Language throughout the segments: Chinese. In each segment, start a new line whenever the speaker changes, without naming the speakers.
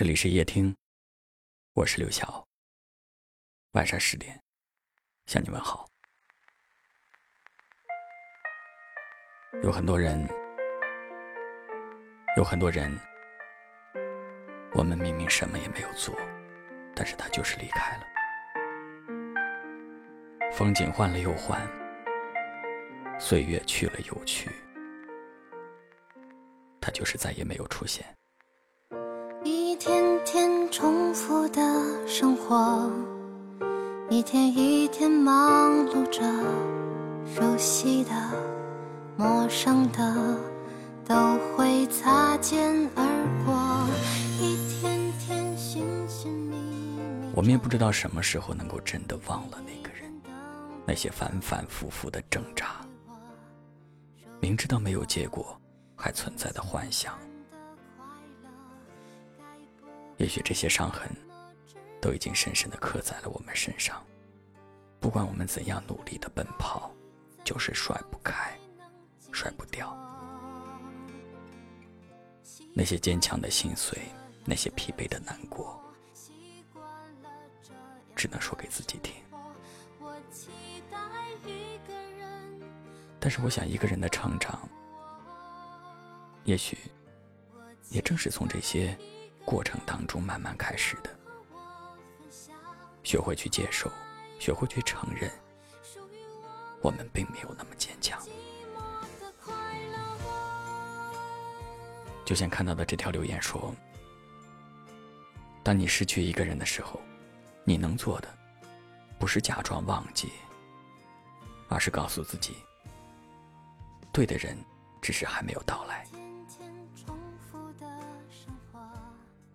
这里是夜听，我是刘晓。晚上十点，向你问好。有很多人，有很多人，我们明明什么也没有做，但是他就是离开了。风景换了又换，岁月去了又去，他就是再也没有出现。
活，一天一天忙碌着，熟悉的、陌生的都会擦肩而过。一天天寻寻觅觅，
我们也不知道什么时候能够真的忘了那个人，那些反反复复的挣扎，明知道没有结果，还存在的幻想。也许这些伤痕，都已经深深的刻在了我们身上。不管我们怎样努力的奔跑，就是甩不开，甩不掉。那些坚强的心碎，那些疲惫的难过，只能说给自己听。但是我想，一个人的成长，也许，也正是从这些。过程当中慢慢开始的，学会去接受，学会去承认，我们并没有那么坚强。就像看到的这条留言说：“当你失去一个人的时候，你能做的，不是假装忘记，而是告诉自己，对的人，只是还没有到来。”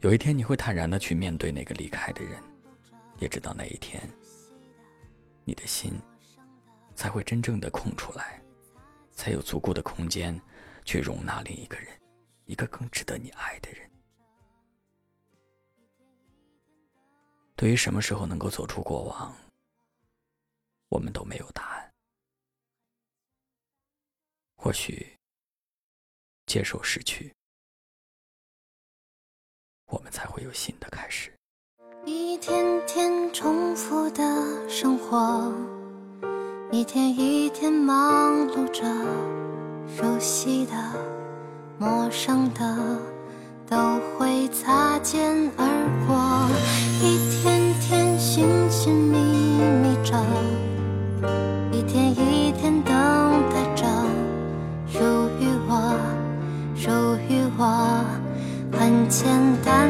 有一天你会坦然的去面对那个离开的人，也知道那一天，你的心才会真正的空出来，才有足够的空间去容纳另一个人，一个更值得你爱的人。对于什么时候能够走出过往，我们都没有答案。或许，接受失去。我们才会有新的开始。
一天天重复的生活，一天一天忙碌着，熟悉的、陌生的都会擦肩而过。一天天寻寻觅觅着，一天一天等待着，属于我，属于我。很简单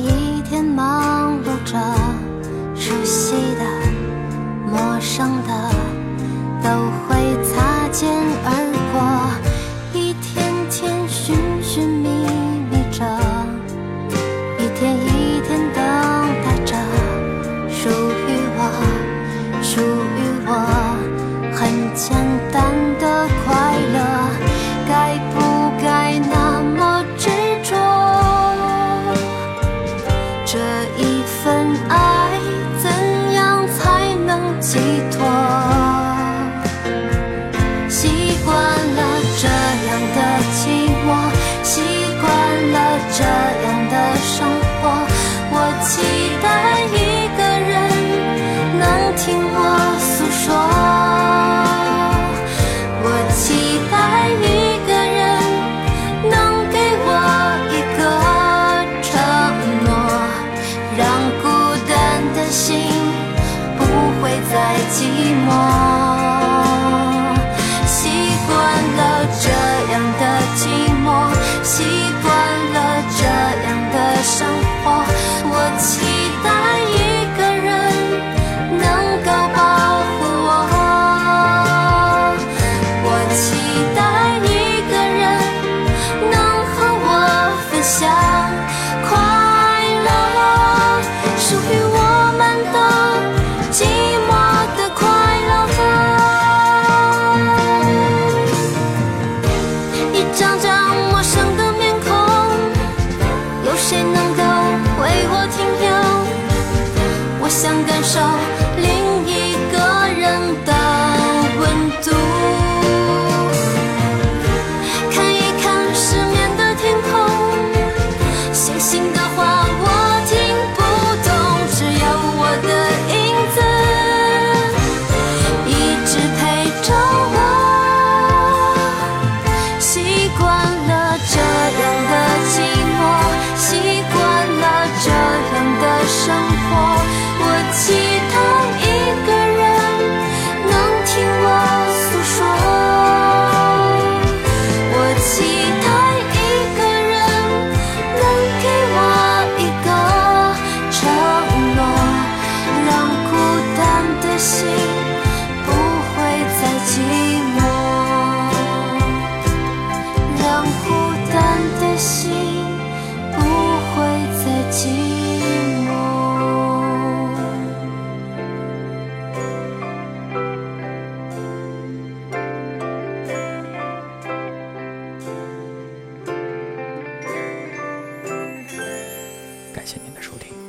一天忙碌着，熟悉的、陌生的都会擦肩而手，离
感谢您的收听，